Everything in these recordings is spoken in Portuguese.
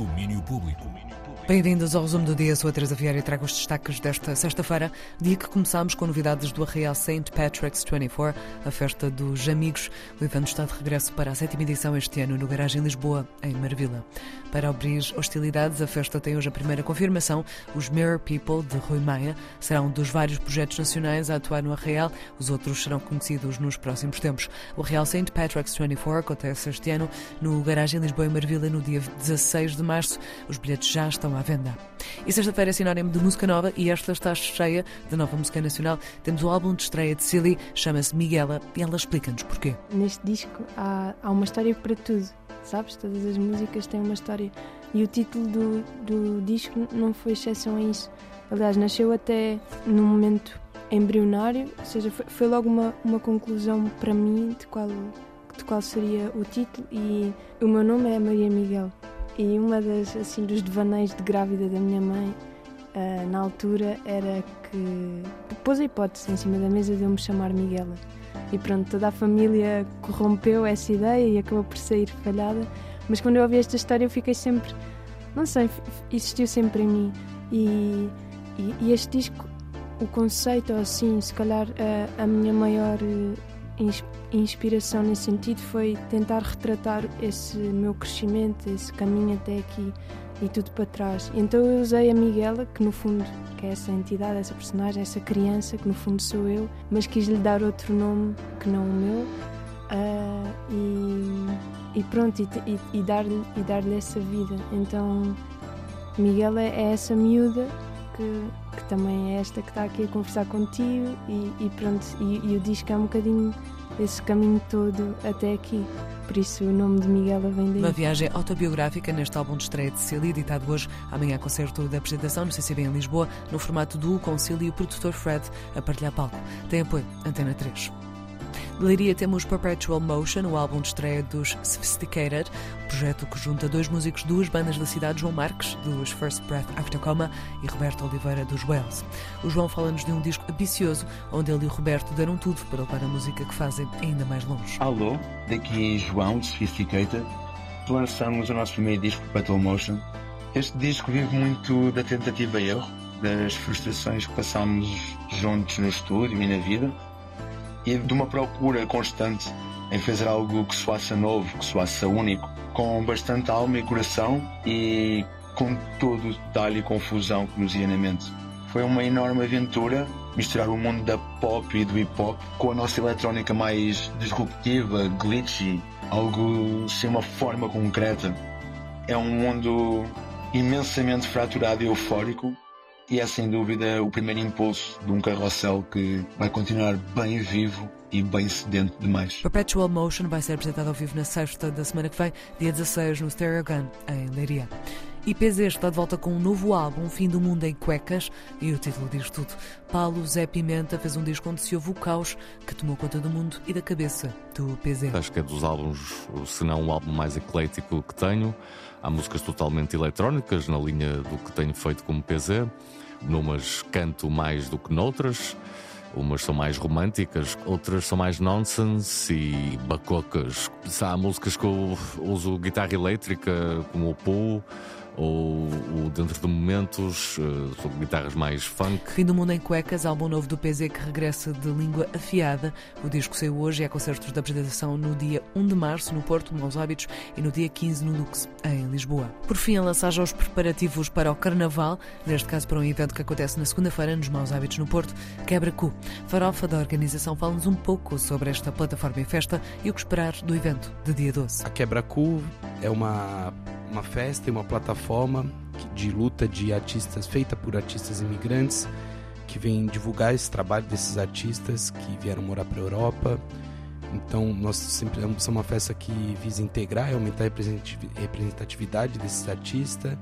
Domínio Público. Bem-vindos ao resumo do dia. Sou a Teresa Vieira e trago os destaques desta sexta-feira, dia que começamos com novidades do Arraial St. Patrick's 24, a festa dos amigos. O evento está de regresso para a sétima edição este ano no Garagem Lisboa, em Marvila. Para abrir hostilidades, a festa tem hoje a primeira confirmação. Os Mirror People, de Rui Maia, serão um dos vários projetos nacionais a atuar no Arraial. Os outros serão conhecidos nos próximos tempos. O Arraial St. Patrick's 24 acontece este ano no Garagem Lisboa, em Marvila, no dia 16 de março. Os bilhetes já estão à venda. E sexta-feira é sinónimo de música nova e esta está cheia de nova música nacional. Temos o álbum de estreia de Silly, chama-se Miguela, e ela explica-nos porquê. Neste disco há, há uma história para tudo, sabes? Todas as músicas têm uma história. E o título do, do disco não foi exceção a isso. Aliás, nasceu até num momento embrionário, ou seja, foi, foi logo uma, uma conclusão para mim de qual, de qual seria o título. E o meu nome é Maria Miguel. E uma das assim dos devaneios de grávida da minha mãe uh, na altura era que pôs a hipótese em cima da mesa de eu me chamar Miguela. E pronto, toda a família corrompeu essa ideia e acabou por sair falhada. Mas quando eu ouvi esta história eu fiquei sempre, não sei, existiu sempre em mim. E, e, e este disco, o conceito, assim, se calhar a, a minha maior inspiração nesse sentido foi tentar retratar esse meu crescimento, esse caminho até aqui e tudo para trás. Então eu usei a Miguela, que no fundo que é essa entidade, essa personagem, essa criança, que no fundo sou eu, mas quis-lhe dar outro nome que não o meu. Uh, e, e, pronto, e, e, dar-lhe dar essa vida. Então, Miguela é essa miúda que, que também é esta que está aqui a conversar contigo e, e pronto, e, e o disco é um bocadinho esse caminho todo até aqui. Por isso o nome de Miguela vem daí. Uma viagem autobiográfica neste álbum de estreia de Cília, editado hoje, amanhã concerto da apresentação no CCB em Lisboa, no formato duo com e o produtor Fred a partilhar palco. Tem apoio Antena 3. De Leiria temos Perpetual Motion, o álbum de estreia dos Sophisticated, projeto que junta dois músicos, duas bandas da cidade, João Marques, dos First Breath After Coma, e Roberto Oliveira, dos Wells. O João fala-nos de um disco ambicioso, onde ele e o Roberto deram tudo para levar a música que fazem ainda mais longe. Alô, daqui João, de Sophisticated. Lançamos o nosso primeiro disco, Perpetual Motion. Este disco vive muito da tentativa e erro, das frustrações que passamos juntos no estúdio e na vida e de uma procura constante em fazer algo que soasse novo, que soasse único, com bastante alma e coração e com todo o detalhe e confusão que nos ia na mente. Foi uma enorme aventura misturar o mundo da pop e do hip hop com a nossa eletrónica mais disruptiva, glitchy, algo sem uma forma concreta. É um mundo imensamente fraturado e eufórico e é sem dúvida o primeiro impulso de um carrossel que vai continuar bem vivo e bem sedento demais. Perpetual Motion vai ser apresentado ao vivo na sexta da semana que vem, dia 16, no Stereo Gun, em Leiria. E PZ está de volta com um novo álbum, Fim do Mundo em Cuecas, e o título diz tudo. Paulo Zé Pimenta fez um disco onde se ouve o caos que tomou conta do mundo e da cabeça do PZ. Acho que é dos álbuns, se não o álbum mais eclético que tenho. Há músicas totalmente eletrónicas, na linha do que tenho feito como PZ. Numas canto mais do que noutras. Umas são mais românticas, outras são mais nonsense e bacocas. Há músicas que eu uso guitarra elétrica, como o Pooh ou, ou dentro de momentos uh, sobre guitarras mais funk. Fim do Mundo em Cuecas, álbum novo do PZ que regressa de língua afiada. O disco saiu hoje e há concertos de apresentação no dia 1 de março no Porto, Maus Hábitos, e no dia 15 no Lux, em Lisboa. Por fim, a lançar já os preparativos para o Carnaval, neste caso para um evento que acontece na segunda-feira nos Maus Hábitos no Porto, Quebra Cu. Farofa da organização fala-nos um pouco sobre esta plataforma em festa e o que esperar do evento de dia 12. A Quebra Cu é uma uma festa e uma plataforma de luta de artistas feita por artistas imigrantes que vem divulgar esse trabalho desses artistas que vieram morar para a Europa. Então, nós sempre somos uma festa que visa integrar e aumentar a representatividade desses artistas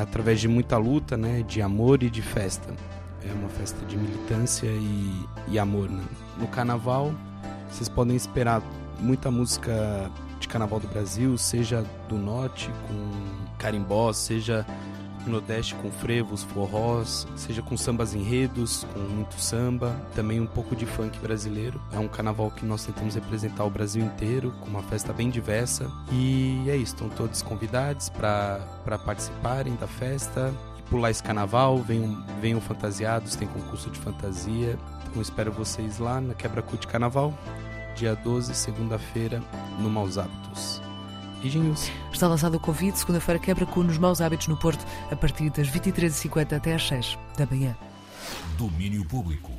através de muita luta, né, de amor e de festa. É uma festa de militância e, e amor. Né? No carnaval, vocês podem esperar muita música carnaval do Brasil, seja do norte com carimbó, seja Nordeste com frevos, forrós, seja com sambas enredos, com muito samba, também um pouco de funk brasileiro. É um carnaval que nós tentamos representar o Brasil inteiro, com uma festa bem diversa. E é isso, estão todos convidados para participarem da festa e pular esse carnaval. Venham, venham fantasiados, tem concurso de fantasia. Então espero vocês lá na Quebra Cut Carnaval, dia 12, segunda-feira, no Maus Hábitos. Beijinhos. Está lançado o convite, segunda-feira quebra com nos maus hábitos no Porto, a partir das 23h50 até às 6 da manhã. Domínio Público.